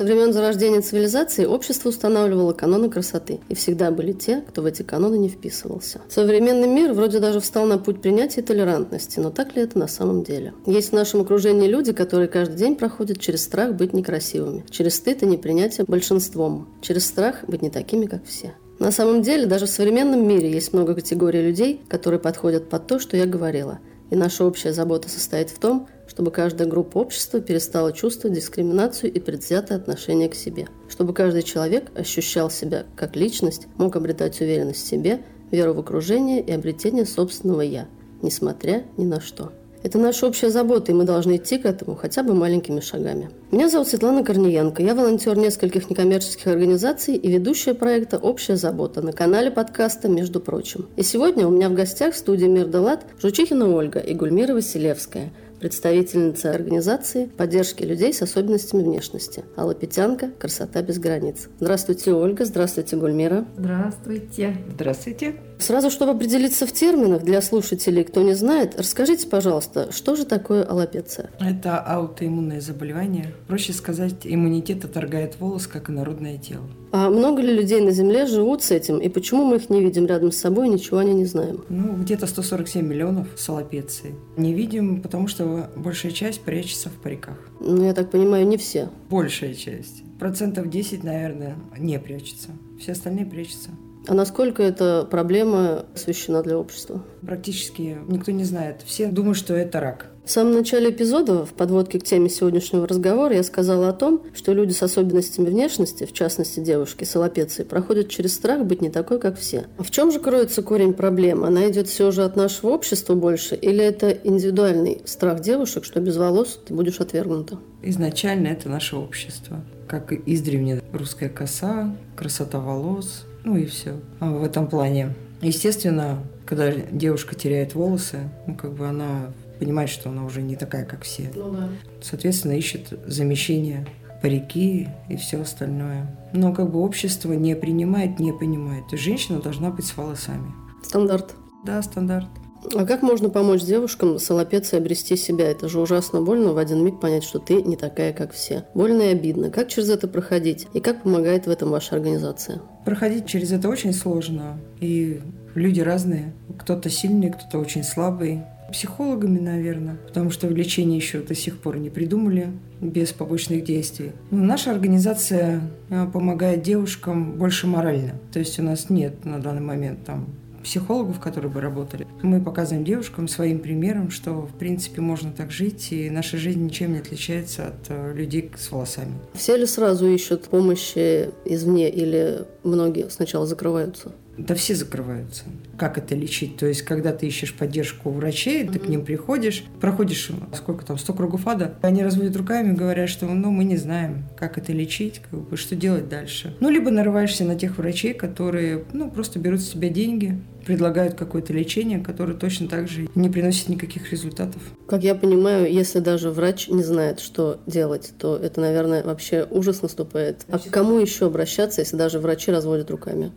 Со времен зарождения цивилизации общество устанавливало каноны красоты, и всегда были те, кто в эти каноны не вписывался. Современный мир вроде даже встал на путь принятия толерантности, но так ли это на самом деле? Есть в нашем окружении люди, которые каждый день проходят через страх быть некрасивыми, через стыд и непринятие большинством, через страх быть не такими, как все. На самом деле, даже в современном мире есть много категорий людей, которые подходят под то, что я говорила. И наша общая забота состоит в том, чтобы каждая группа общества перестала чувствовать дискриминацию и предвзятое отношение к себе, чтобы каждый человек ощущал себя как личность, мог обретать уверенность в себе, веру в окружение и обретение собственного «я», несмотря ни на что. Это наша общая забота, и мы должны идти к этому хотя бы маленькими шагами. Меня зовут Светлана Корниенко. Я волонтер нескольких некоммерческих организаций и ведущая проекта «Общая забота» на канале подкаста «Между прочим». И сегодня у меня в гостях в студии «Мир Далат» Жучихина Ольга и Гульмира Василевская – представительница организации поддержки людей с особенностями внешности. Алла Петянка «Красота без границ». Здравствуйте, Ольга. Здравствуйте, Гульмира. Здравствуйте. Здравствуйте. Сразу, чтобы определиться в терминах для слушателей, кто не знает, расскажите, пожалуйста, что же такое аллопеция? Это аутоиммунное заболевание. Проще сказать, иммунитет отторгает волос, как и народное тело. А много ли людей на Земле живут с этим, и почему мы их не видим рядом с собой, ничего они не знаем? Ну, где-то 147 миллионов с аллопецией. Не видим, потому что большая часть прячется в париках. Ну, я так понимаю, не все. Большая часть. Процентов 10, наверное, не прячется. Все остальные прячутся. А насколько эта проблема освещена для общества? Практически никто не знает. Все думают, что это рак. В самом начале эпизода, в подводке к теме сегодняшнего разговора, я сказала о том, что люди с особенностями внешности, в частности девушки с аллопецией, проходят через страх быть не такой, как все. А в чем же кроется корень проблемы? Она идет все же от нашего общества больше, или это индивидуальный страх девушек, что без волос ты будешь отвергнута? Изначально это наше общество. Как издревле русская коса, красота волос, ну и все в этом плане. Естественно, когда девушка теряет волосы, ну как бы она понимает, что она уже не такая, как все. Ну, да. Соответственно, ищет замещение парики и все остальное. Но как бы общество не принимает, не понимает. То есть женщина должна быть с волосами. Стандарт. Да, стандарт. А как можно помочь девушкам с аллопецией обрести себя? Это же ужасно больно в один миг понять, что ты не такая, как все. Больно и обидно. Как через это проходить? И как помогает в этом ваша организация? Проходить через это очень сложно. И люди разные. Кто-то сильный, кто-то очень слабый. Психологами, наверное, потому что лечение еще до сих пор не придумали без побочных действий. Но ну, наша организация э, помогает девушкам больше морально. То есть у нас нет на данный момент там психологов, которые бы работали. Мы показываем девушкам своим примером, что, в принципе, можно так жить, и наша жизнь ничем не отличается от э, людей с волосами. Все ли сразу ищут помощи извне или многие сначала закрываются? Да все закрываются. Как это лечить? То есть, когда ты ищешь поддержку у врачей, ты к ним приходишь, проходишь, сколько там, 100 кругов ада, они разводят руками, говорят, что ну, мы не знаем, как это лечить, как бы, что делать дальше. Ну, либо нарываешься на тех врачей, которые, ну, просто берут с тебя деньги, предлагают какое-то лечение, которое точно так же не приносит никаких результатов. Как я понимаю, если даже врач не знает, что делать, то это, наверное, вообще ужас наступает. А к кому еще обращаться, если даже врачи разводят руками?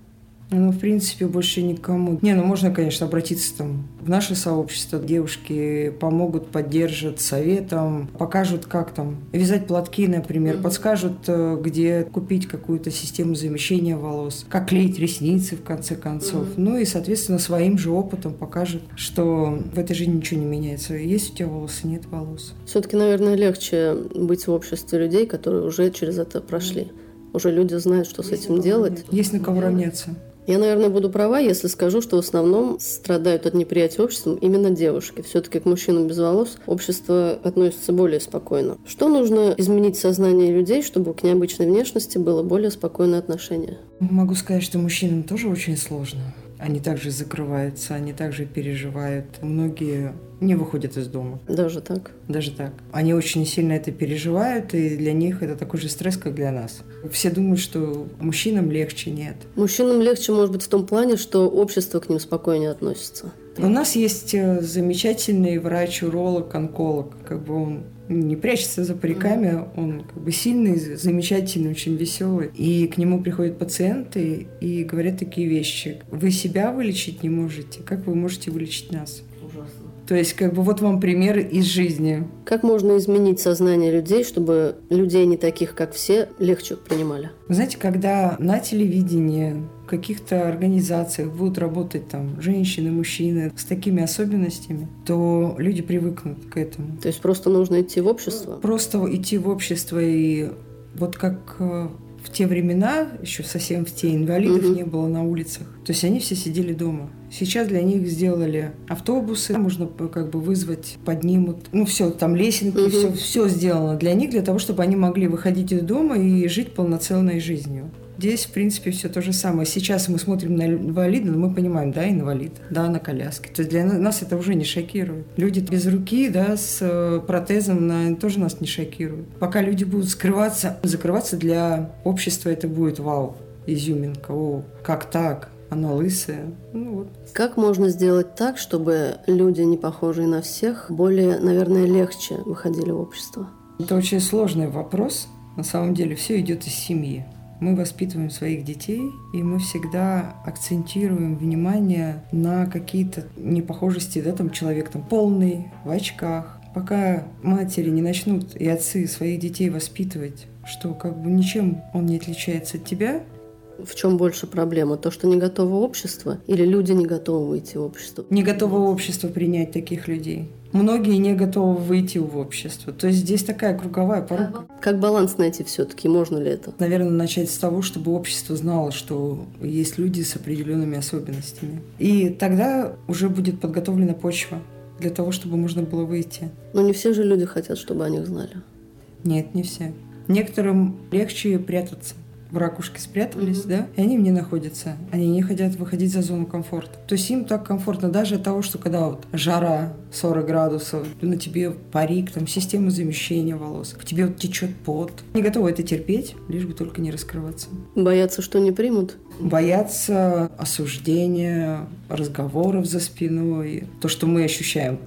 Ну, в принципе, больше никому. Не, ну можно, конечно, обратиться там в наше сообщество. Девушки помогут, поддержат советом, покажут, как там вязать платки, например, mm-hmm. подскажут, э, где купить какую-то систему замещения волос, как клеить ресницы, в конце концов. Mm-hmm. Ну и, соответственно, своим же опытом покажут, что в этой жизни ничего не меняется. Есть у тебя волосы, нет волос. Все-таки, наверное, легче быть в обществе людей, которые уже через это прошли. Уже люди знают, что Есть с этим делать. Есть на кого равняться. Я, наверное, буду права, если скажу, что в основном страдают от неприятия обществом именно девушки. Все-таки к мужчинам без волос общество относится более спокойно. Что нужно изменить в сознании людей, чтобы к необычной внешности было более спокойное отношение? Могу сказать, что мужчинам тоже очень сложно. Они также закрываются, они также переживают. Многие не выходят из дома. Даже так? Даже так. Они очень сильно это переживают, и для них это такой же стресс, как для нас. Все думают, что мужчинам легче, нет. Мужчинам легче, может быть, в том плане, что общество к ним спокойнее относится. У нас есть э, замечательный врач-уролог, онколог. Как бы он не прячется за париками, он как бы сильный, замечательный, очень веселый. И к нему приходят пациенты и говорят такие вещи. Вы себя вылечить не можете, как вы можете вылечить нас? Ужасно. То есть, как бы вот вам пример из жизни. Как можно изменить сознание людей, чтобы людей не таких, как все, легче принимали? Вы знаете, когда на телевидении, в каких-то организациях будут работать там женщины, мужчины с такими особенностями, то люди привыкнут к этому. То есть просто нужно идти в общество? Просто идти в общество и вот как э, в те времена, еще совсем в те, инвалидов не было на улицах. То есть они все сидели дома. Сейчас для них сделали автобусы, можно как бы вызвать, поднимут. Ну все, там лесенки, Мгм. все, все сделано для них, для того, чтобы они могли выходить из дома и жить полноценной жизнью. Здесь, в принципе, все то же самое. Сейчас мы смотрим на инвалида, но мы понимаем, да, инвалид, да, на коляске. То есть для на- нас это уже не шокирует. Люди без руки, да, с э, протезом на, тоже нас не шокируют. Пока люди будут скрываться, закрываться для общества, это будет вау, изюминка, о, как так, она лысая. Ну вот. Как можно сделать так, чтобы люди, не похожие на всех, более, наверное, легче выходили в общество? Это очень сложный вопрос. На самом деле все идет из семьи. Мы воспитываем своих детей, и мы всегда акцентируем внимание на какие-то непохожести, да, там человек там полный, в очках. Пока матери не начнут и отцы своих детей воспитывать, что как бы ничем он не отличается от тебя, В чем больше проблема? То, что не готово общество, или люди не готовы выйти в общество? не готово общество принять таких людей. Многие не готовы выйти в общество. То есть здесь такая круговая порука. Как баланс найти все-таки? Можно ли это? Наверное, начать с того, чтобы общество знало, что есть люди с определенными особенностями. И тогда уже будет подготовлена почва для того, чтобы можно было выйти. Но не все же люди хотят, чтобы о них знали. Нет, не все. Некоторым легче прятаться. В ракушке спрятались, да, и они в ней находятся. Они не хотят выходить за зону комфорта. То есть им так комфортно даже от того, что когда вот жара 40 градусов, на тебе парик, там система замещения волос, в тебе вот течет пот. Не готовы это терпеть, лишь бы только не раскрываться. Боятся, что не примут? боятся осуждения, разговоров за спиной, то, что мы ощущаем.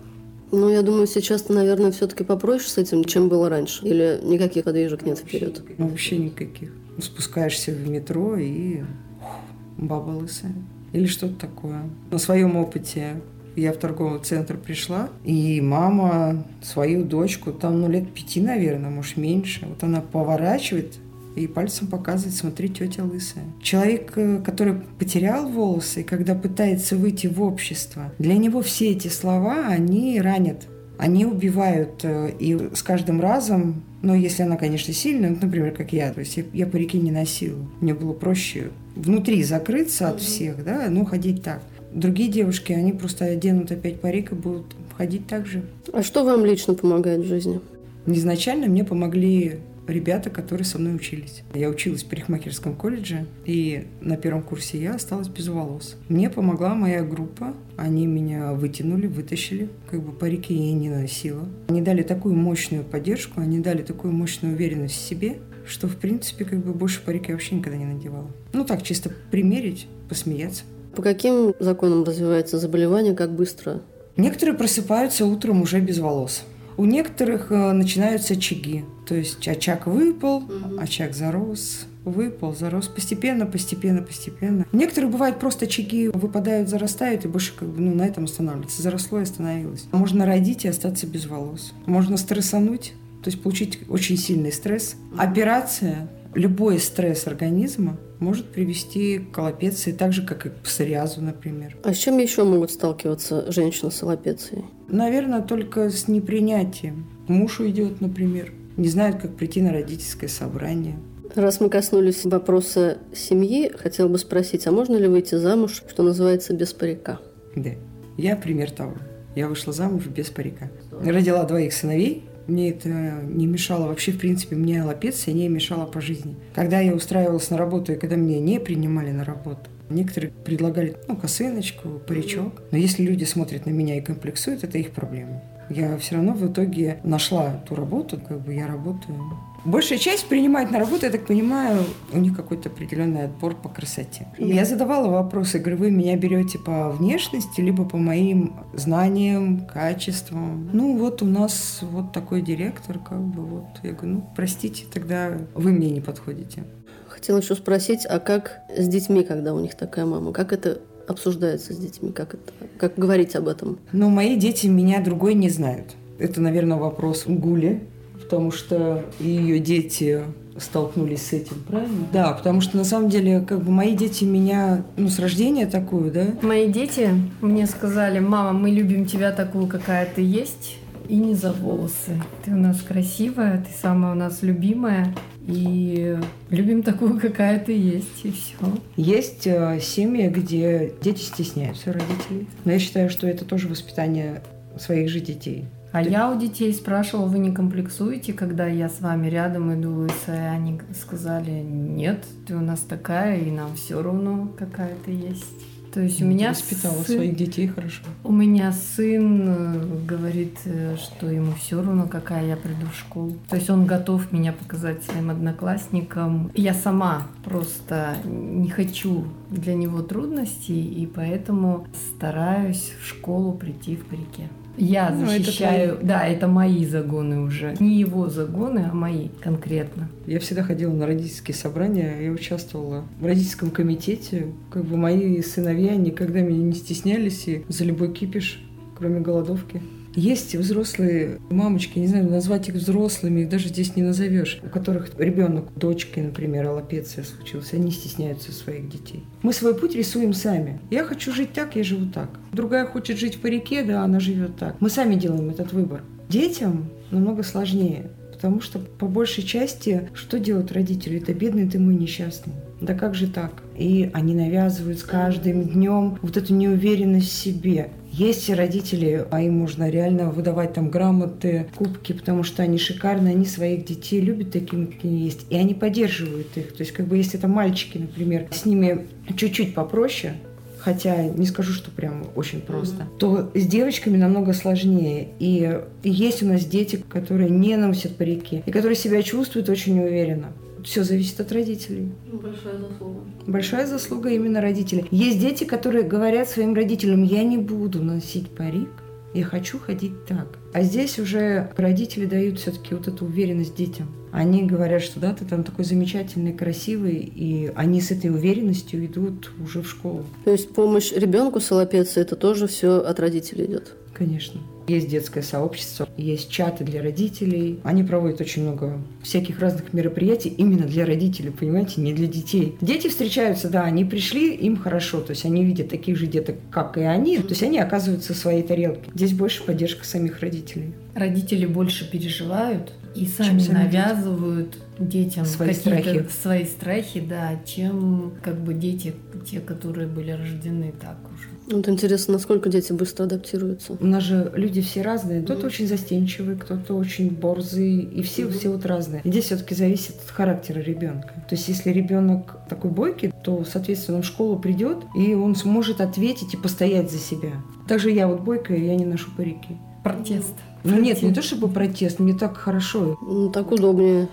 Ну, я думаю, сейчас-то, наверное, все-таки попроще с этим, чем было раньше. Или никаких подвижек нет вперед. Ну, вообще никаких. Спускаешься в метро и ух, баба лысая. Или что-то такое. На своем опыте я в торговый центр пришла, и мама свою дочку, там, ну, лет пяти, наверное, может, меньше, вот она поворачивает и пальцем показывает, смотри, тетя лысая. Человек, э, который потерял волосы, когда пытается выйти в общество, для него все эти слова, они ранят. Они убивают, э, и с каждым разом, ну, если она, конечно, сильная, ну, например, как я, то есть я, я парики не носила. Мне было проще внутри закрыться от всех, да, ну, ходить так. Другие девушки, они просто оденут опять парик и будут ходить так же. А что вам лично помогает в жизни? Изначально мне помогли ребята, которые со мной учились. Я училась в парикмахерском колледже, и на первом курсе я осталась без волос. Мне помогла моя группа. Они меня вытянули, вытащили. Как бы парики я не носила. Они дали такую мощную поддержку, они дали такую мощную уверенность в себе, что, в принципе, как бы больше парики я вообще никогда не надевала. Ну так, чисто примерить, посмеяться. По каким законам развивается заболевание, как быстро? Некоторые просыпаются утром уже без волос. У некоторых э, начинаются очаги. То есть очаг выпал, очаг зарос, выпал, зарос. Постепенно, постепенно, постепенно. У некоторых бывает просто очаги выпадают, зарастают, и больше как бы ну, на этом останавливается. Заросло и остановилось. Можно родить и остаться без волос. Можно стрессануть, то есть получить очень сильный стресс. Операция, любой стресс организма может привести к аллопеции, так же, как и к псориазу, например. А с чем еще могут сталкиваться женщины с аллопецией? Наверное, только с непринятием. Муж уйдет, например. Не знает, как прийти на родительское собрание. Раз мы коснулись вопроса семьи, хотел бы спросить, а можно ли выйти замуж, что называется, без парика? Да. Я пример того. Я вышла замуж без парика. Родила двоих сыновей. Мне это не мешало вообще, в принципе, мне аллопеция не мешала по жизни. Когда я устраивалась на работу и когда меня не принимали на работу, Некоторые предлагали ну, косыночку, паричок. Но если люди смотрят на меня и комплексуют, это их проблема. Я все равно в итоге нашла ту работу, как бы я работаю. Большая часть принимает на работу, я так понимаю, у них какой-то определенный отбор по красоте. Я задавала вопросы, говорю, вы меня берете по внешности, либо по моим знаниям, качествам. Ну вот у нас вот такой директор, как бы вот. Я говорю, ну простите, тогда вы мне не подходите. Хотела еще спросить, а как с детьми, когда у них такая мама? Как это обсуждается с детьми? Как, это, как говорить об этом? Ну, мои дети меня другой не знают. Это, наверное, вопрос Гули, потому что ее дети столкнулись с этим, правильно? Да, потому что на самом деле, как бы мои дети меня, ну, с рождения такую, да? Мои дети мне сказали, мама, мы любим тебя такую, какая ты есть, и не за волосы. Ты у нас красивая, ты самая у нас любимая, и любим такую, какая ты есть, и все. Есть э, семьи, где дети стесняются родителей. Но я считаю, что это тоже воспитание своих же детей. А я у детей спрашивала, вы не комплексуете, когда я с вами рядом иду, и они сказали, нет, ты у нас такая, и нам все равно, какая ты есть. То есть у меня воспитала сын, своих детей хорошо. У меня сын э, говорит, э, что ему все равно, какая я приду в школу. То есть он готов меня показать своим одноклассникам. Я сама просто не хочу для него трудностей, и поэтому стараюсь в школу прийти в парике. Я ну, защищаю, это да, это мои загоны уже. Не его загоны, а мои конкретно. Я всегда ходила на родительские собрания, я участвовала в родительском комитете. Как бы мои сыновья никогда меня не стеснялись и за любой кипиш, кроме голодовки. Есть взрослые мамочки, не знаю, назвать их взрослыми, их даже здесь не назовешь, у которых ребенок, дочки, например, аллопеция случилась, они стесняются своих детей. Мы свой путь рисуем сами. Я хочу жить так, я живу так. Другая хочет жить в парике, да, она живет так. Мы сами делаем этот выбор. Детям намного сложнее. Потому что по большей части, что делают родители? Это бедный ты мой несчастный. Да как же так? И они навязывают с каждым днем вот эту неуверенность в себе. Есть родители, а им можно реально выдавать там грамоты, кубки, потому что они шикарные, они своих детей любят такими, какие они есть, и они поддерживают их. То есть, как бы, если это мальчики, например, с ними чуть-чуть попроще, хотя не скажу, что прям очень просто, mm-hmm. то с девочками намного сложнее. И есть у нас дети, которые не носят парики, и которые себя чувствуют очень уверенно все зависит от родителей. Ну, большая заслуга. Большая заслуга именно родителей. Есть дети, которые говорят своим родителям, я не буду носить парик, я хочу ходить так. А здесь уже родители дают все-таки вот эту уверенность детям. Они говорят, что да, ты там такой замечательный, красивый, и они с этой уверенностью идут уже в школу. То есть помощь ребенку с это тоже все от родителей идет? Конечно. Есть детское сообщество, есть чаты для родителей. Они проводят очень много всяких разных мероприятий именно для родителей, понимаете, не для детей. Дети встречаются, да, они пришли, им хорошо, то есть они видят таких же деток, как и они, то есть они оказываются в своей тарелке. Здесь больше поддержка самих родителей. Родители больше переживают и сами, сами навязывают детям свои страхи. свои страхи, да, чем как бы дети, те, которые были рождены так уже. Вот интересно, насколько дети быстро адаптируются. У нас же люди все разные. Кто-то mm очень застенчивый, кто-то очень борзый, и все, mm все вот разные. И здесь все-таки зависит от характера ребенка. То есть, если ребенок такой бойкий, то, соответственно, он в школу придет, и он сможет ответить и постоять за себя. Также я вот бойкая, я не ношу парики. Протест. Ну нет, не то чтобы протест, мне так хорошо. Ну, так удобнее.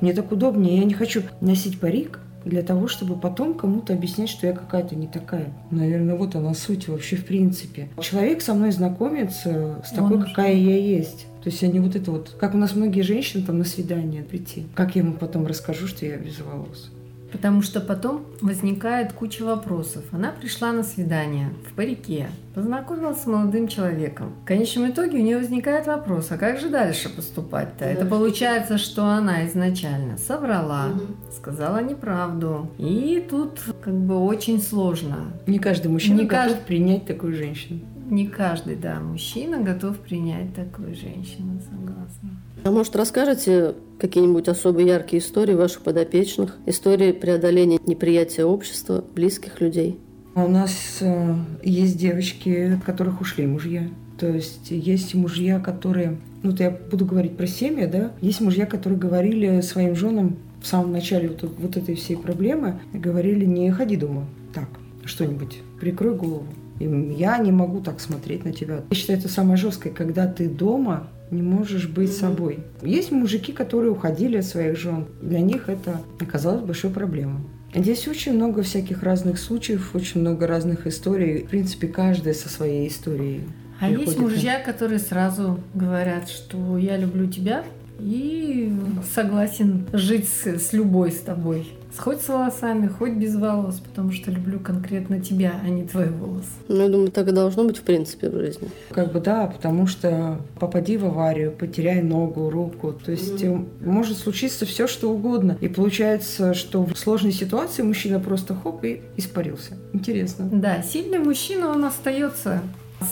Мне так удобнее. Я не хочу носить парик, для того, чтобы потом кому-то объяснять, что я какая-то не такая. Наверное, вот она суть вообще в принципе. Человек со мной знакомится с такой, Он какая я есть. То есть они вот это вот, как у нас многие женщины там на свидание прийти. Как я ему потом расскажу, что я без волос. Потому что потом возникает куча вопросов. Она пришла на свидание в парике, познакомилась с молодым человеком. В конечном итоге у нее возникает вопрос, а как же дальше поступать-то? Это получается, что она изначально соврала, угу. сказала неправду. И тут как бы очень сложно. Не каждый мужчина Не готов кажд... принять такую женщину. Не каждый, да, мужчина готов принять такую женщину, согласна. А может, расскажете какие-нибудь особо яркие истории ваших подопечных? Истории преодоления неприятия общества, близких людей? А у нас э, есть девочки, от которых ушли мужья. То есть есть мужья, которые... Ну, то я буду говорить про семьи, да? Есть мужья, которые говорили своим женам в самом начале вот, вот этой всей проблемы, говорили, не ходи дома. Так, что-нибудь, прикрой голову. И я не могу так смотреть на тебя. Я считаю, это самое жесткое, когда ты дома не можешь быть собой. Есть мужики, которые уходили от своих жен. Для них это оказалось большой проблемой. Здесь очень много всяких разных случаев, очень много разных историй. В принципе, каждая со своей историей. А есть мужья, которые сразу говорят, что я люблю тебя и согласен жить с, с любой с тобой. Хоть с волосами, хоть без волос, потому что люблю конкретно тебя, а не твои волосы. Ну, я думаю, так и должно быть в принципе в жизни. Как бы да, потому что попади в аварию, потеряй ногу, руку. То есть mm может случиться все, что угодно. И получается, что в сложной ситуации мужчина просто хоп и испарился. Интересно. Да, сильный мужчина, он остается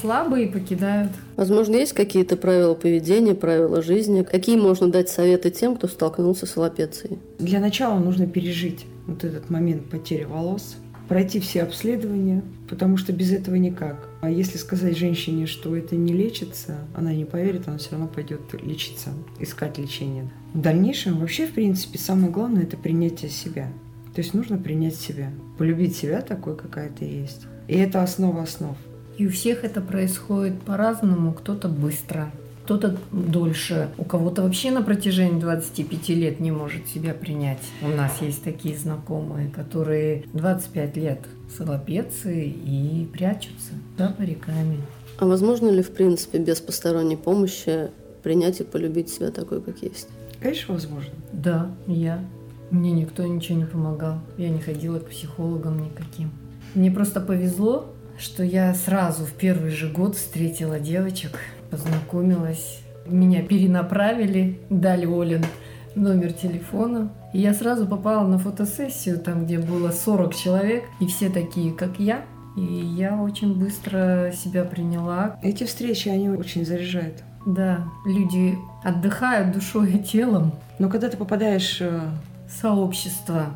Слабые покидают. Возможно, есть какие-то правила поведения, правила жизни? Какие можно дать советы тем, кто столкнулся с аллопецией? Для начала нужно пережить вот этот момент потери волос, пройти все обследования, потому что без этого никак. А если сказать женщине, что это не лечится, она не поверит, она все равно пойдет лечиться, искать лечение. В дальнейшем вообще, в принципе, самое главное – это принятие себя. То есть нужно принять себя, полюбить себя такой, какая ты есть. И это основа основ. И у всех это происходит по-разному. Кто-то быстро, кто-то дольше. У кого-то вообще на протяжении 25 лет не может себя принять. У нас есть такие знакомые, которые 25 лет с аллопецией и прячутся за париками. А возможно ли, в принципе, без посторонней помощи принять и полюбить себя такой, как есть? Конечно, возможно. Да, я. Мне никто ничего не помогал. Я не ходила к психологам никаким. Мне просто повезло, что я сразу в первый же год встретила девочек, познакомилась. Меня перенаправили, дали Олин номер телефона. И я сразу попала на фотосессию, там, где было 40 человек, и все такие, как я. И я очень быстро себя приняла. Эти встречи, они очень заряжают. Да, люди отдыхают душой и телом. Но когда ты попадаешь э, в сообщество,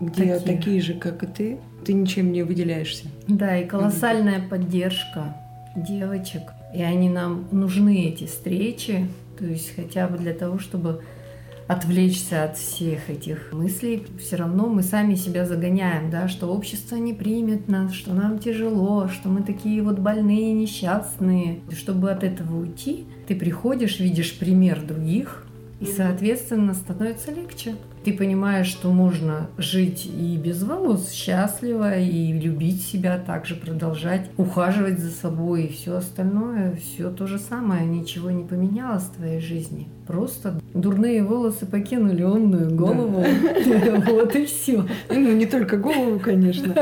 где такие. такие же, как и ты, ты ничем не выделяешься. Да, и колоссальная поддержка девочек. И они нам нужны, эти встречи, то есть хотя бы для того, чтобы отвлечься от всех этих мыслей, все равно мы сами себя загоняем, да, что общество не примет нас, что нам тяжело, что мы такие вот больные, несчастные. Чтобы от этого уйти, ты приходишь, видишь пример других, и, соответственно, становится легче. Ты понимаешь, что можно жить и без волос счастливо, и любить себя, также продолжать ухаживать за собой, и все остальное, все то же самое, ничего не поменялось в твоей жизни. Просто дурные волосы покинули умную голову. Вот и все. Ну, не только голову, конечно.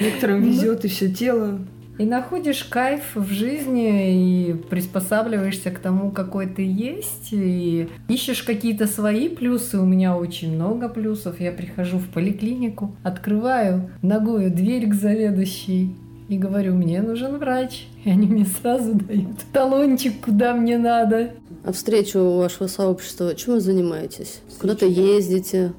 Некоторым везет и все тело. И находишь кайф в жизни и приспосабливаешься к тому, какой ты есть, и ищешь какие-то свои плюсы. У меня очень много плюсов. Я прихожу в поликлинику, открываю ногою дверь к заведующей и говорю, мне нужен врач. И они мне сразу дают талончик, куда мне надо. А встречу вашего сообщества, чем вы занимаетесь? Куда-то ездите,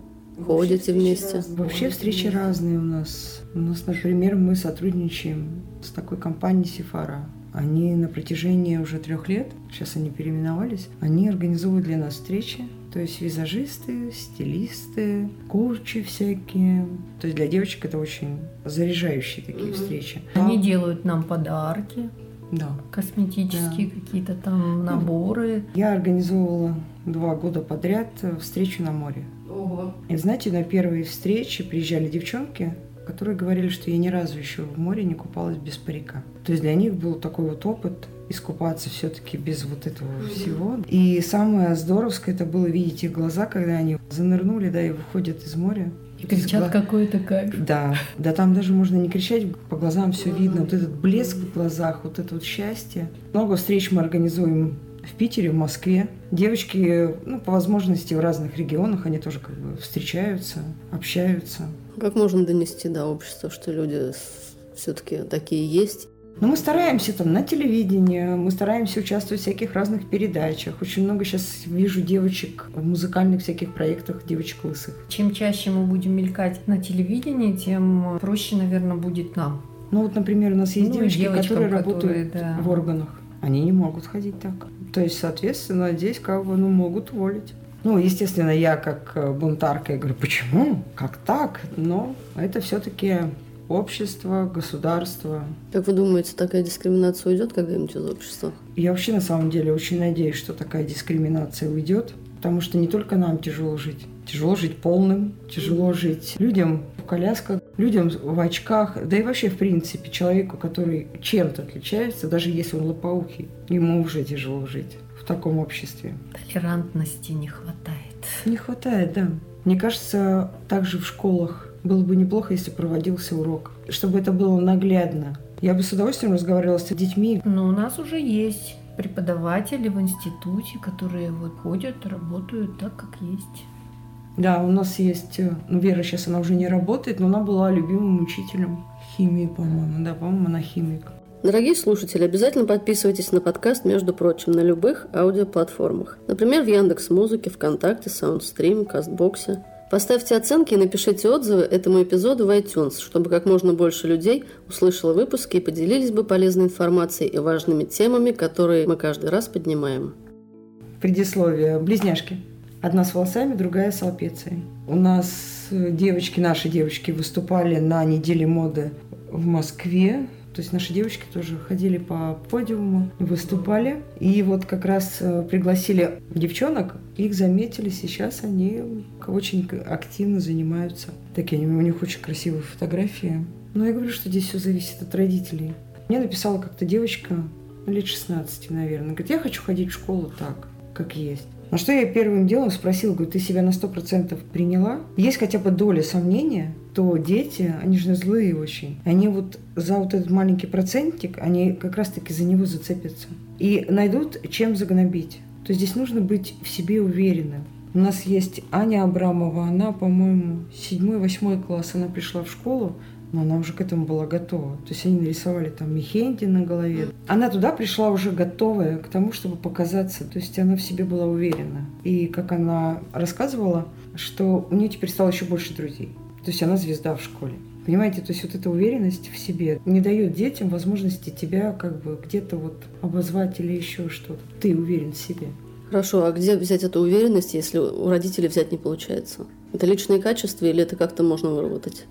ходите вместе? Вообще встречи разные у нас. У нас, например, мы сотрудничаем с такой компанией Сифара. Они на протяжении уже трех лет, сейчас они переименовались, они организуют для нас встречи, то есть визажисты, стилисты, коучи всякие. То есть для девочек это очень заряжающие такие mm-hmm. встречи. Они да. делают нам подарки. Да. Косметические да. какие-то там наборы. Я организовывала два года подряд встречу на море. Ого. И знаете, на первые встречи приезжали девчонки, которые говорили, что я ни разу еще в море не купалась без парика. То есть для них был такой вот опыт искупаться все-таки без вот этого всего. И самое здоровское это было видеть их глаза, когда они занырнули, да, и выходят из моря. И кричат гла... какой-то кайф. Да, да, там даже можно не кричать, по глазам все видно, вот этот блеск в глазах, вот это вот счастье. Много встреч мы организуем в Питере, в Москве. Девочки, ну, по возможности в разных регионах, они тоже как бы встречаются, общаются. Как можно донести до общества, что люди все-таки такие есть? Ну, мы стараемся там на телевидении, мы стараемся участвовать в всяких разных передачах. Очень много сейчас вижу девочек в музыкальных всяких проектах девочек лысых. Чем чаще мы будем мелькать на телевидении, тем проще, наверное, будет нам. Ну вот, например, у нас есть ну, девочки, которые, которые работают да. в органах. Они не могут ходить так. То есть, соответственно, здесь как бы ну, могут уволить. Ну, естественно, я как э, бунтарка, я говорю, почему? Как так? Но это все-таки общество, государство. Как вы думаете, такая дискриминация уйдет когда-нибудь из общества? Я вообще на самом деле очень надеюсь, что такая дискриминация уйдет, потому что не только нам тяжело жить. Тяжело жить полным, тяжело жить людям в колясках, людям в очках, да и вообще, в принципе, человеку, который чем-то отличается, даже если он лопоухий, ему уже тяжело жить в таком обществе. Толерантности не хватает. Не хватает, да. Мне кажется, также в школах было бы неплохо, если проводился урок, чтобы это было наглядно. Я бы с удовольствием разговаривала с детьми. Но у нас уже есть преподаватели в институте, которые вот ходят, работают так, как есть. Да, у нас есть, э, ну, Вера сейчас она уже не работает, но она была любимым учителем химии, по-моему. Да, по-моему, она химик. Дорогие слушатели, обязательно подписывайтесь на подкаст, между прочим, на любых аудиоплатформах. Например, в Яндекс Музыке, ВКонтакте, Саундстрим, Кастбоксе. Поставьте оценки и напишите отзывы этому эпизоду в iTunes, чтобы как можно больше людей услышало выпуски и поделились бы полезной информацией и важными темами, которые мы каждый раз поднимаем. Предисловие. Близняшки. Одна с волосами, другая с алпецией. У нас девочки, наши девочки выступали на неделе моды в Москве. То есть наши девочки тоже ходили по подиуму, выступали. И вот как раз э, пригласили девчонок, их заметили, сейчас они очень активно занимаются. Такие, у них очень красивые фотографии. Но я говорю, что здесь все зависит от родителей. Мне написала как-то девочка, лет 16, наверное, говорит, я хочу ходить в школу так, как есть. На что я первым делом спросила, говорю, ты себя на сто процентов приняла? Есть хотя бы доля сомнения, то дети, они же злые очень. Они вот за вот этот маленький процентик, они как раз-таки за него зацепятся. И найдут, чем загнобить. То есть здесь нужно быть в себе уверенным. У нас есть Аня Абрамова, она, по-моему, седьмой-восьмой класс, она пришла в школу, но она уже к этому была готова. То есть они нарисовали там Мехенди на голове. Она туда пришла уже готовая к тому, чтобы показаться. То есть она в себе была уверена. И как она рассказывала, что у нее теперь стало еще больше друзей. То есть она звезда в школе. Понимаете, то есть вот эта уверенность в себе не дает детям возможности тебя как бы где-то вот обозвать или еще что-то. Ты уверен в себе. Хорошо, а где взять эту уверенность, если у родителей взять не получается? Это личные качества или это как-то можно выработать?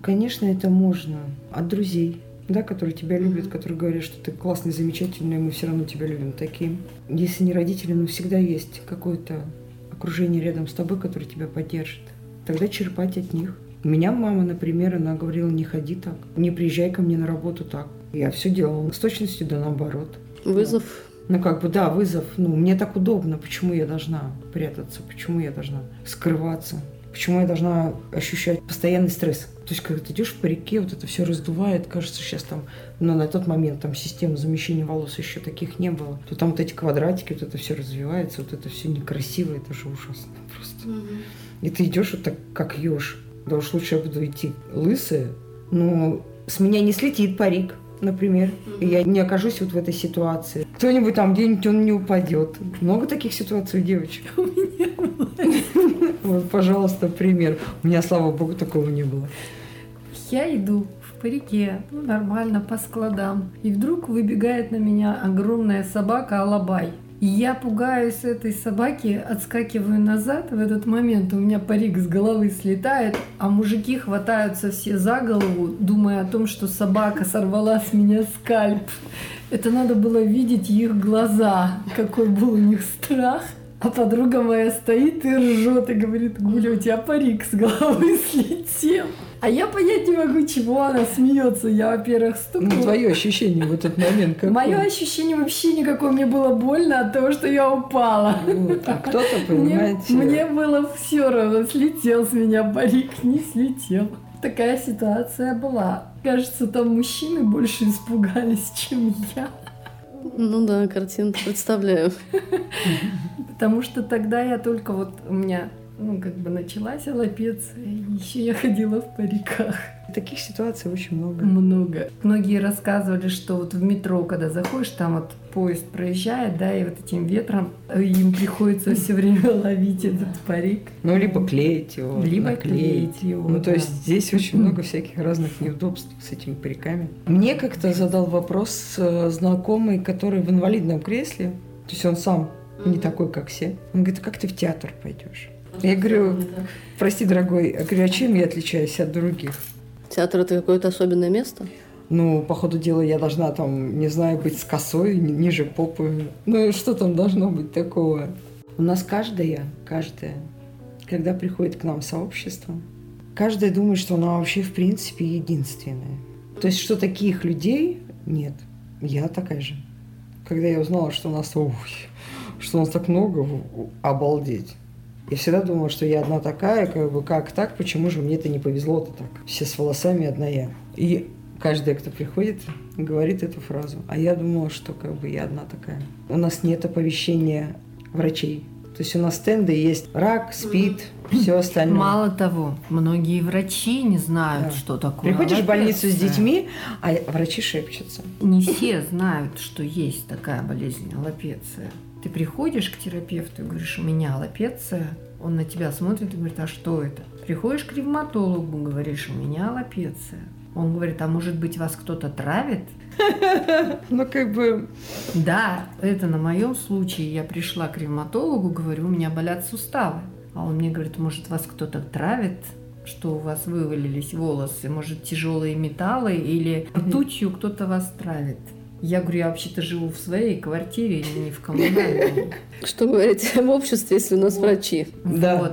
Конечно, это можно от друзей, да, которые тебя любят, которые говорят, что ты классный, замечательный, мы все равно тебя любим таким. Если не родители, но всегда есть какое-то окружение рядом с тобой, которое тебя поддержит. Тогда черпать от них. У меня мама, например, она говорила, не ходи так, не приезжай ко мне на работу так. Я все делала с точностью да наоборот. Вызов. Ну, как бы, да, вызов. Ну, мне так удобно. Почему я должна прятаться? Почему я должна скрываться? Почему я должна ощущать постоянный стресс? То есть, когда ты идешь по реке, вот это все раздувает, кажется, сейчас там, но на тот момент там система замещения волос еще таких не было, то там вот эти квадратики, вот это все развивается, вот это все некрасиво, это же ужасно просто. Mm-hmm. И ты идешь вот так, как еж. Да уж лучше я буду идти лысая, но с меня не слетит парик, например, и я не окажусь вот в этой ситуации. Кто-нибудь там где-нибудь он не упадет. Много таких ситуаций у девочек. У меня было. Вот, пожалуйста, пример. У меня, слава богу, такого не было. Я иду в парике, ну, нормально, по складам. И вдруг выбегает на меня огромная собака Алабай. Я пугаюсь этой собаки, отскакиваю назад. В этот момент у меня парик с головы слетает, а мужики хватаются все за голову, думая о том, что собака сорвала с меня скальп. Это надо было видеть их глаза, какой был у них страх. А подруга моя стоит и ржет и говорит, Гуля, у тебя парик с головы слетел. А я понять не могу, чего она смеется. Я, во-первых, стукнула. Ну, твое ощущение в этот момент какое? Мое ощущение вообще никакое. Мне было больно от того, что я упала. Вот, а кто-то, понимаете... Мне, мне было все равно, слетел с меня парик, не слетел. Такая ситуация была. Кажется, там мужчины больше испугались, чем я. Ну да, картинку представляю. Потому что тогда я только вот у меня ну, как бы началась аллопеция, и еще я ходила в париках. Таких ситуаций очень много. Много. Многие рассказывали, что вот в метро, когда заходишь, там вот поезд проезжает, да, и вот этим ветром им приходится все время ловить этот парик. Ну, либо клеить его. Либо клеить его. Ну, то есть здесь очень много всяких разных неудобств с этими париками. Мне как-то задал вопрос э, знакомый, который в инвалидном кресле, то есть он сам не такой, как все. Он говорит, «А как ты в театр пойдешь? Я говорю, прости, дорогой, я говорю, а чем я отличаюсь от других? Театр это какое-то особенное место? Ну, по ходу дела, я должна там, не знаю, быть с косой, ни- ниже попы. Ну, что там должно быть такого? У нас каждая, каждая, когда приходит к нам сообщество, каждая думает, что она вообще в принципе единственная. То есть, что таких людей нет. Я такая же. Когда я узнала, что у нас, ой, что у нас так много, обалдеть. Я всегда думала, что я одна такая, как бы, как так, почему же мне это не повезло-то так? Все с волосами, одна я. И каждая, кто приходит, говорит эту фразу. А я думала, что как бы я одна такая. У нас нет оповещения врачей. То есть у нас стенды есть рак, спид, все остальное. Мало того, многие врачи не знают, Да. что такое Приходишь в больницу с детьми, а врачи шепчутся. Не все знают, что есть такая болезнь аллопеция. Ты приходишь к терапевту и говоришь, у меня аллопеция, он на тебя смотрит и говорит, а что это? Приходишь к ревматологу, говоришь, у меня аллопеция. Он говорит, а может быть вас кто-то травит? Ну, как бы, Да, это на моем случае. Я пришла к ревматологу, говорю, у меня болят суставы. А он мне говорит, может вас кто-то травит? что у вас вывалились волосы, может, тяжелые металлы или ртутью кто-то вас травит. Я говорю, я вообще-то живу в своей квартире, не в коммунальной. Что говорить в обществе, если у нас врачи? Да. Вот.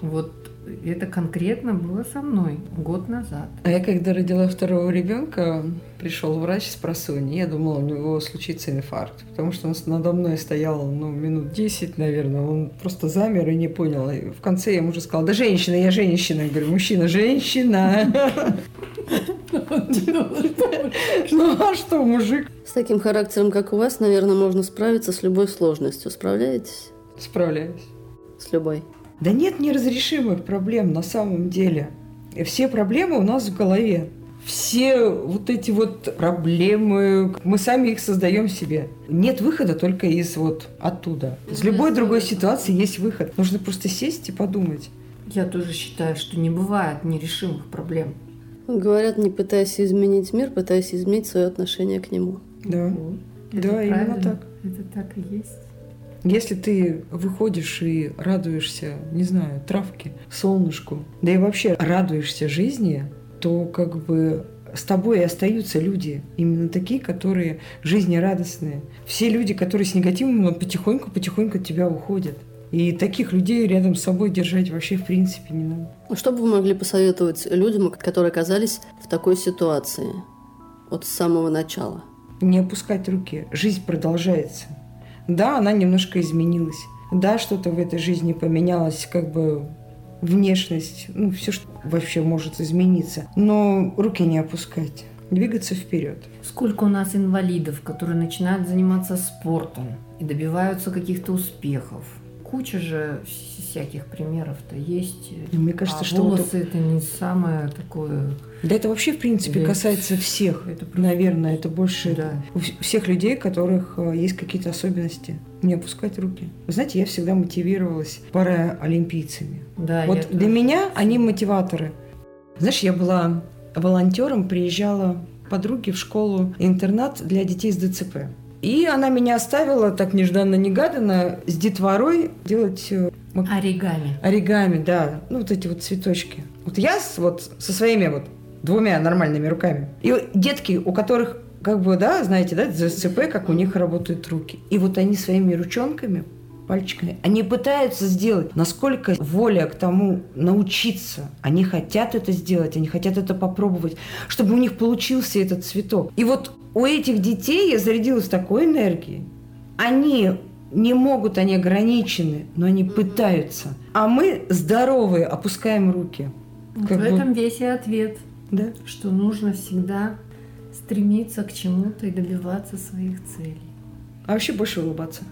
Вот это конкретно было со мной год назад. А я когда родила второго ребенка, пришел врач с просони. Я думала, у него случится инфаркт. Потому что он надо мной стоял, ну, минут 10, наверное. Он просто замер и не понял. И в конце я ему уже сказала, да женщина, я женщина. Я говорю, мужчина, женщина. Ну, а что, мужик? С таким характером, как у вас, наверное, можно справиться с любой сложностью. Справляетесь? Справляюсь. С любой. Да нет неразрешимых проблем на самом деле. Все проблемы у нас в голове. Все вот эти вот проблемы, мы сами их создаем себе. Нет выхода только из вот оттуда. Из любой другой ситуации есть выход. Нужно просто сесть и подумать. Я тоже считаю, что не бывает нерешимых проблем. Говорят, не пытайся изменить мир, пытайся изменить свое отношение к нему. Да. Это Да, именно правильно. так. Это так и есть. Если ты выходишь и радуешься, не знаю, травке, солнышку, да и вообще радуешься жизни, то как бы с тобой и остаются люди, именно такие, которые жизнерадостные. Все люди, которые с негативом, ну, потихоньку-потихоньку от тебя уходят. И таких людей рядом с собой держать вообще в принципе не надо. А Что бы вы могли посоветовать людям, которые оказались в такой ситуации? Вот с самого начала. Не опускать руки. Жизнь продолжается. Да, она немножко изменилась. Да, что-то в этой жизни поменялось, как бы внешность, ну, все, что вообще может измениться. Но руки не опускать. Двигаться вперед. Сколько у нас инвалидов, которые начинают заниматься спортом и добиваются каких-то успехов. Куча же вс- всяких примеров-то есть. Мне кажется, а что вот волосы это не самое такое. Да это вообще, в принципе, Да. касается всех. Это просто- Наверное, это больше Да. у вс- всех людей, у которых э, есть какие-то особенности. Не опускать руки. Вы знаете, я всегда мотивировалась паралимпийцами. Да, вот тоже. для меня они мотиваторы. Знаешь, я была волонтером, приезжала к подруге в школу интернат для детей с ДЦП. И она меня оставила так нежданно-негаданно с детворой делать э, Оригами. оригами, да, ну вот эти вот цветочки. Вот я с, вот со своими вот двумя нормальными руками. И детки, у которых как бы, да, знаете, да, ЗСЦП, как у них работают руки. И вот они своими ручонками, пальчиками, они пытаются сделать, насколько воля к тому научиться. Они хотят это сделать, они хотят это попробовать, чтобы у них получился этот цветок. И вот у этих детей я зарядилась такой энергией. Они не могут, они ограничены, но они пытаются. А мы здоровые, опускаем руки. Вот Как в бы- этом весь и ответ, Да? что нужно всегда стремиться к чему-то и добиваться своих целей. А вообще больше улыбаться.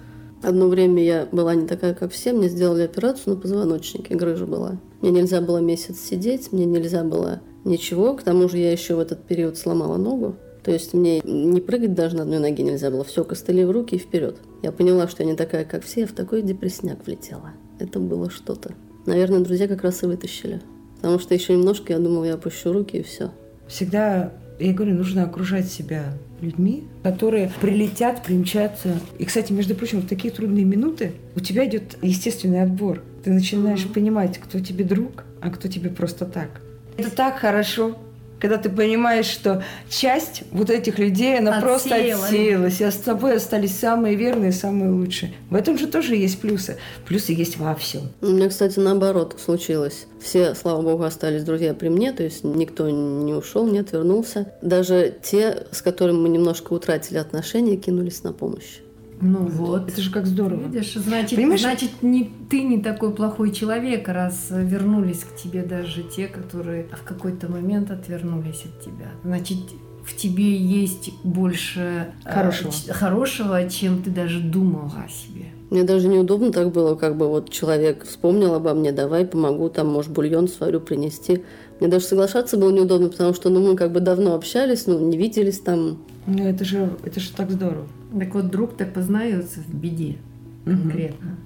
Одно время я была не такая, как все. Мне сделали операцию на позвоночнике, грыжа была. Мне нельзя было месяц сидеть, мне нельзя было ничего. К тому же я еще в этот период сломала ногу. То есть мне не прыгать даже на одной ноге нельзя было. Все, костыли в руки и вперед. Я поняла, что я не такая, как все, я в такой депрессняк влетела. Это было что-то. Наверное, друзья как раз и вытащили. Потому что еще немножко я думала, я опущу руки и все. Всегда, я говорю, нужно окружать себя людьми, которые прилетят, примчатся. И, кстати, между прочим, в такие трудные минуты у тебя идет естественный отбор. Ты начинаешь понимать, кто тебе друг, а кто тебе просто так. Это так хорошо, когда ты понимаешь, что часть вот этих людей, она просто Отсеялась. отсеялась, а с тобой остались самые верные, самые лучшие. В этом же тоже есть плюсы. Плюсы есть во всем. У меня, кстати, наоборот случилось. Все, слава богу, остались друзья при мне, то есть никто не ушел, не отвернулся. Даже те, с которыми мы немножко утратили отношения, кинулись на помощь. Ну вот. Это же как здорово. Видишь, значит, Понимаешь? значит не, ты не такой плохой человек, раз вернулись к тебе даже те, которые в какой-то момент отвернулись от тебя. Значит, в тебе есть больше э, Хорошего. ч- хорошего, чем ты даже думала о себе. Мне даже неудобно так было, как бы вот человек вспомнил обо мне, давай помогу, там, может, бульон сварю, принести. Мне даже соглашаться было неудобно, потому что, ну, мы как бы давно общались, ну, не виделись там. Ну, это же, это же так здорово. Так вот, друг-то познается в беде конкретно.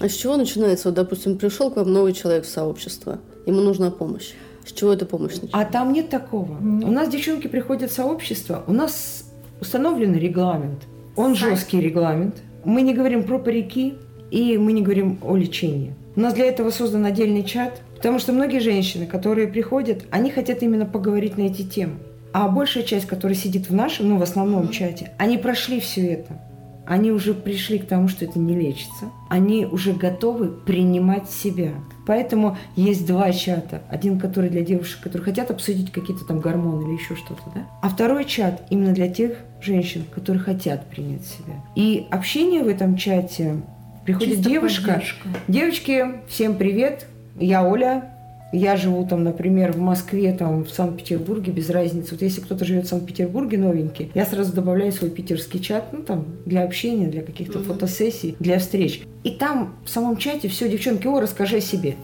А с чего начинается? Вот, допустим, пришел к вам новый человек в сообщество, ему нужна помощь. С чего эта помощь начинается? А там нет такого. Нет. У нас девчонки приходят в сообщество, у нас установлен регламент. Он Сайт. жесткий регламент. Мы не говорим про парики, и мы не говорим о лечении. У нас для этого создан отдельный чат, потому что многие женщины, которые приходят, они хотят именно поговорить на эти темы. А большая часть, которая сидит в нашем, ну, в основном чате, они прошли все это. Они уже пришли к тому, что это не лечится. Они уже готовы принимать себя. Поэтому есть два чата. Один, который для девушек, которые хотят обсудить какие-то там гормоны или еще что-то, да? А второй чат именно для тех женщин, которые хотят принять себя. И общение в этом чате приходит Чисто девушка. поддержка. Девочки, всем привет. Я Оля. Я живу там, например, в Москве, там, в Санкт-Петербурге, без разницы. Вот если кто-то живет в Санкт-Петербурге новенький, я сразу добавляю свой питерский чат, ну, там, для общения, для каких-то Мгм. фотосессий, для встреч. И там, в самом чате, все, девчонки, о, расскажи о себе.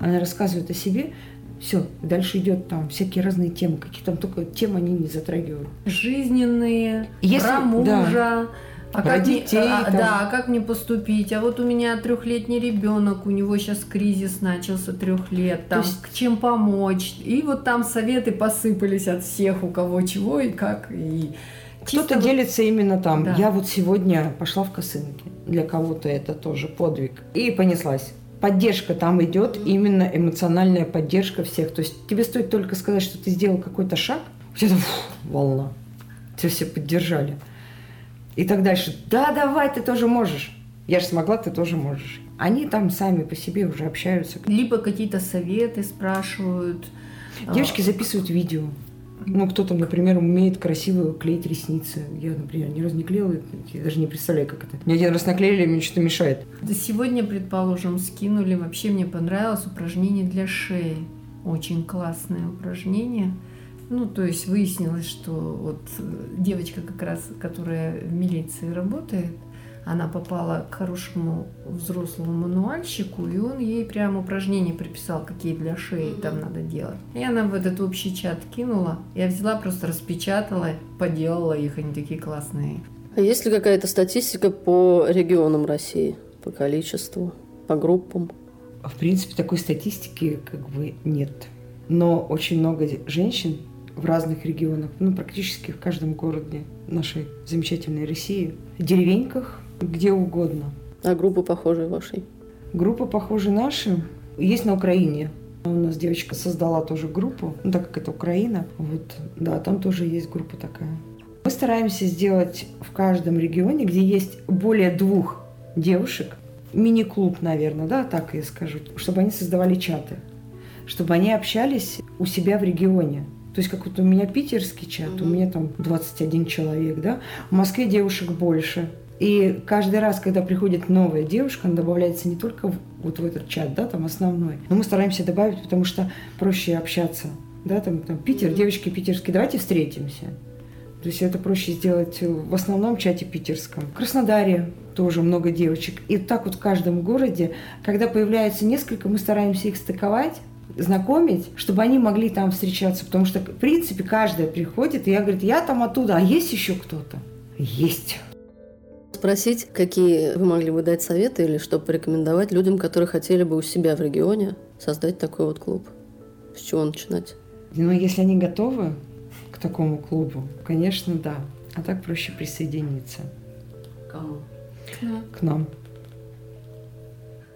Она рассказывает о себе, все, дальше идет там всякие разные темы, какие там только темы они не затрагивают. Жизненные, Если- про мужа. А Про как мне- детей а, там. да, а как мне поступить? А вот у меня трехлетний ребенок, у него сейчас кризис начался трех лет, там, есть- к чем помочь? И вот там советы посыпались от всех, у кого чего и как. И Кто-то вот- делится именно там. Да. Я вот сегодня пошла в косынки. Для кого-то это тоже подвиг. И понеслась. Поддержка там идет, именно эмоциональная поддержка всех. То есть тебе стоит только сказать, что ты сделал какой-то шаг, у тебя там фу, волна. Тебя все поддержали. И так дальше. Да, давай, ты тоже можешь. Я же смогла, ты тоже можешь. Они там сами по себе уже общаются. Либо какие-то советы спрашивают. а, Девочки записывают видео. Ну, кто там, например, умеет красиво клеить ресницы. Я, например, ни разу не клеила, я даже не представляю, как это. Мне один раз наклеили, мне что-то мешает. Да Сегодня, предположим, скинули. Вообще мне понравилось упражнение для шеи. Очень классное упражнение. Ну, то есть выяснилось, что вот э, девочка как раз, которая в милиции работает, она попала к хорошему взрослому мануальщику, и он ей прям упражнения приписал, какие для шеи там надо делать. И она в этот общий чат кинула. Я взяла, просто распечатала, поделала их, они такие классные. А есть ли какая-то статистика по регионам России? По количеству, по группам? В принципе, такой статистики как бы нет. Но очень много женщин в разных регионах, ну, практически в каждом городе нашей замечательной России, в деревеньках, где угодно. А группы похожие вашей? Группа, похоже, наши, есть на Украине. У нас девочка создала тоже группу, ну, так как это Украина, вот, да, там тоже есть группа такая. Мы стараемся сделать в каждом регионе, где есть более двух девушек, мини-клуб, наверное, да, так я скажу, чтобы они создавали чаты, чтобы они общались у себя в регионе. То есть, как вот у меня питерский чат, у Мгм. меня там 21 человек, да, в Москве девушек больше. И каждый раз, когда приходит новая девушка, она добавляется не только в- вот в этот чат, да, там основной, но мы стараемся добавить, потому что проще общаться, да, там, там Питер, девочки питерские, давайте встретимся. То есть это проще сделать в основном чате питерском. В Краснодаре тоже много девочек. И так вот в каждом городе, когда появляется несколько, мы стараемся их стыковать, знакомить, чтобы они могли там встречаться. Потому что, в принципе, каждая приходит, и я говорю, я там оттуда, а есть еще кто-то? Есть. Спросить, какие вы могли бы дать советы или что порекомендовать людям, которые хотели бы у себя в регионе создать такой вот клуб? С чего начинать? Но если они готовы к такому клубу, конечно, да. А так проще присоединиться Кому? к нам.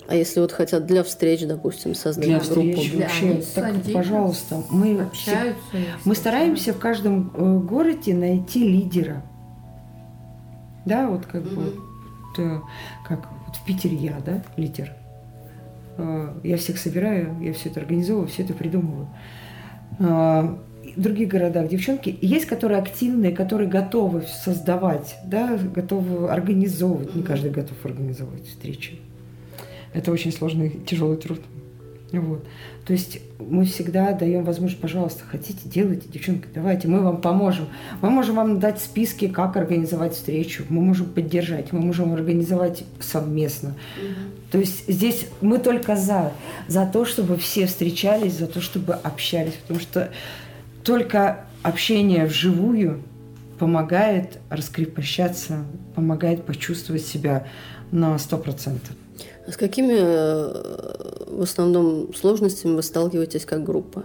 А если вот хотят для встреч, допустим, создать Для группу? встреч Для- вообще, они так, садятся, пожалуйста, мы, Общаются. и мы стараемся в каждом э, городе найти лидера. Да, вот как бы, Мгм. вот, э, как вот в Питере я, да, лидер. Э, Я всех собираю, я все это организовываю, все это придумываю. В других городах девчонки есть, которые активные, которые готовы создавать, да, готовы организовывать. Не каждый готов организовывать встречи. Это очень сложный, тяжелый труд. Вот. То есть мы всегда даем возможность, пожалуйста, хотите, делайте, девчонки, давайте, мы вам поможем. Мы можем вам дать списки, как организовать встречу, мы можем поддержать, мы можем организовать совместно. То есть здесь мы только за, за то, чтобы все встречались, за то, чтобы общались, потому что только общение вживую помогает раскрепощаться, помогает почувствовать себя на сто процентов. С какими э, в основном сложностями вы сталкиваетесь как группа?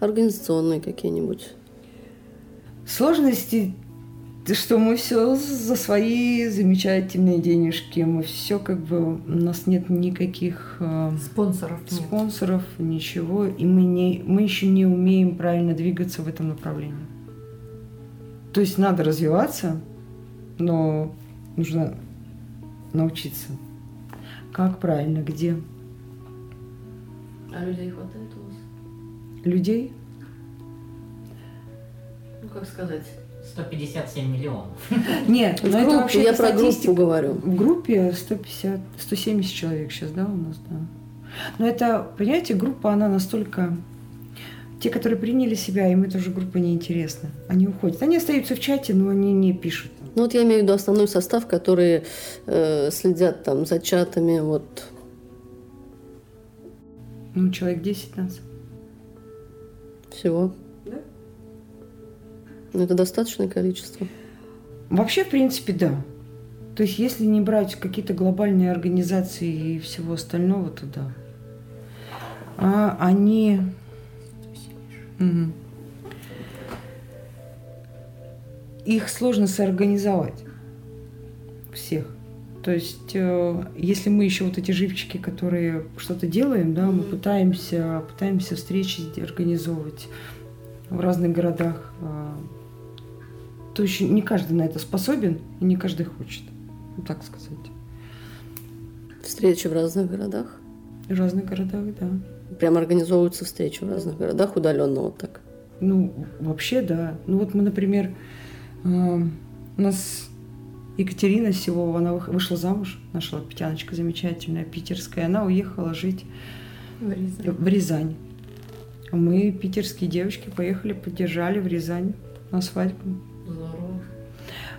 Организационные какие-нибудь? Сложности, что мы все за свои замечательные денежки, мы все как бы, у нас нет никаких э, Спонсоров нет. спонсоров, ничего, и мы, не, мы еще не умеем правильно двигаться в этом направлении. То есть надо развиваться, но нужно научиться. Как правильно, где А людей хватает у вас? людей. Ну, как сказать? 157 миллионов. Нет, но это вообще я про статистика. группу говорю. В группе 150, 170 человек сейчас, да, у нас, да. Но это, понимаете, группа, она настолько... Те, которые приняли себя, им эта уже группа неинтересна. Они уходят. Они остаются в чате, но они не пишут. Ну вот я имею в виду основной состав, которые э, следят там за чатами, вот. Ну, человек 10 нас. Всего. Да. Ну, это достаточное количество. Вообще, в принципе, да. То есть, если не брать какие-то глобальные организации и всего остального, то да. А они... Мгм. Их сложно соорганизовать. Всех. То есть, э, если мы еще вот эти живчики, которые что-то делаем, да, мы пытаемся, пытаемся встречи организовывать в разных городах, а, то еще не каждый на это способен и не каждый хочет, так сказать. Встречи в разных городах. В разных городах, да. Прям организовываются встречи в разных городах удаленно вот так. Ну, вообще, да. Ну вот мы, например, э, у нас Екатерина Сивова, она вышла замуж, наша лапетяночка замечательная, питерская, она уехала жить В Рязани. в Рязань. Мы, питерские девочки, поехали, поддержали в Рязань на свадьбу. Здорово.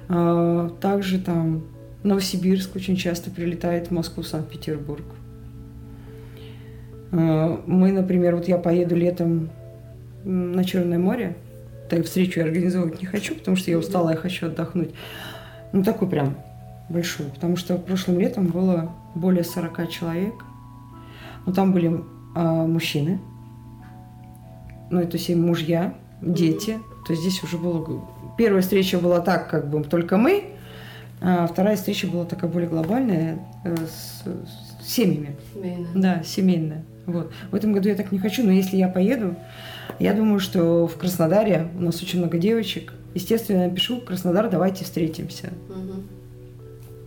А, Также там Новосибирск очень часто прилетает в Москву, Санкт-Петербург. А, Мы, например, вот я поеду летом на Черное море. Встречу я организовывать не хочу, потому что я устала, я хочу отдохнуть. Ну, такой прям большой. Потому что прошлым летом было более 40 человек. Но там были а, мужчины. Ну, это все мужья, дети. То есть здесь уже было... Первая встреча была так, как бы только мы, а вторая встреча была такая более глобальная э, с, с семьями. Да, семейная. Вот. В этом году я так не хочу, но если я поеду, я думаю, что в Краснодаре у нас очень много девочек. Естественно, я напишу Краснодар, давайте встретимся.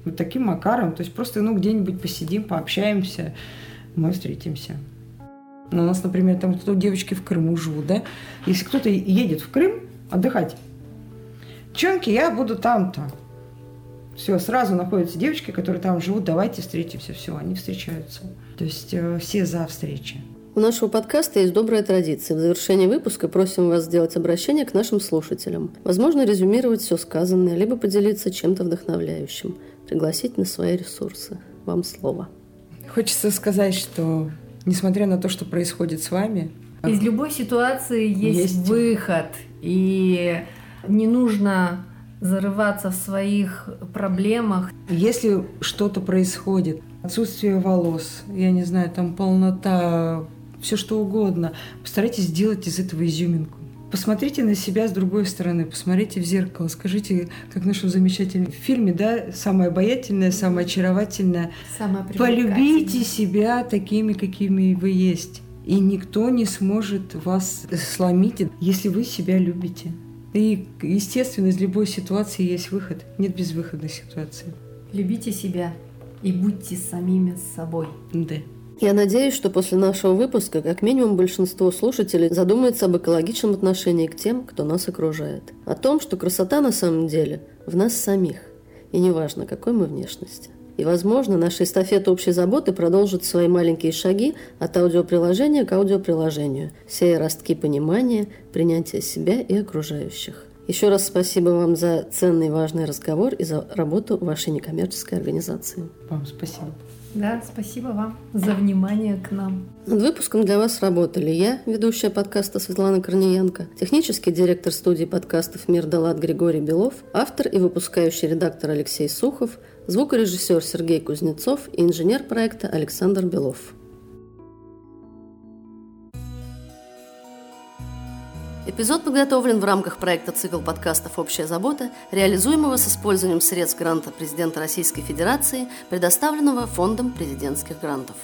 Вот таким макаром. То есть просто ну, где-нибудь посидим, пообщаемся, мы встретимся. Ну, у нас, например, там кто девочки в Крыму живут, да? Если кто-то едет в Крым отдыхать, девчонки, я буду там-то. Все, сразу находятся девочки, которые там живут, давайте встретимся. Все, они встречаются. То есть э, все за встречи. У нашего подкаста есть добрая традиция. В завершении выпуска просим вас сделать обращение к нашим слушателям. Возможно, резюмировать все сказанное, либо поделиться чем-то вдохновляющим. Пригласить на свои ресурсы. Вам слово. Хочется сказать, что несмотря на то, что происходит с вами, Из любой ситуации есть, Есть. выход. И не нужно зарываться в своих проблемах. если что-то происходит, отсутствие волос, я не знаю, там полнота, все что угодно, постарайтесь сделать из этого изюминку. Посмотрите на себя с другой стороны, посмотрите в зеркало, скажите, как в нашем замечательном фильме, да, самое обаятельное, самое очаровательное. Самое Полюбите себя такими, какими вы есть. И никто не сможет вас сломить, если вы себя любите. И, естественно, из любой ситуации есть выход. Нет безвыходной ситуации. Любите себя и будьте самими собой. Да. Я надеюсь, что после нашего выпуска как минимум большинство слушателей задумается об экологичном отношении к тем, кто нас окружает. О том, что красота на самом деле в нас самих. И неважно, какой мы внешности. И, возможно, наша эстафета общей заботы продолжит свои маленькие шаги от аудиоприложения к аудиоприложению, сея ростки понимания, принятия себя и окружающих. Еще раз спасибо вам за ценный и важный разговор и за работу вашей некоммерческой организации. Вам спасибо. Да, спасибо вам за внимание к нам. Над выпуском для вас работали я, ведущая подкаста Светлана Корниенко, технический директор студии подкастов «Мир Далат» Григорий Белов, автор и выпускающий редактор Алексей Сухов, звукорежиссер Сергей Кузнецов и инженер проекта Александр Белов. Эпизод подготовлен в рамках проекта «Цикл подкастов «Общая забота», реализуемого с использованием средств гранта президента Российской Федерации, предоставленного Фондом президентских грантов.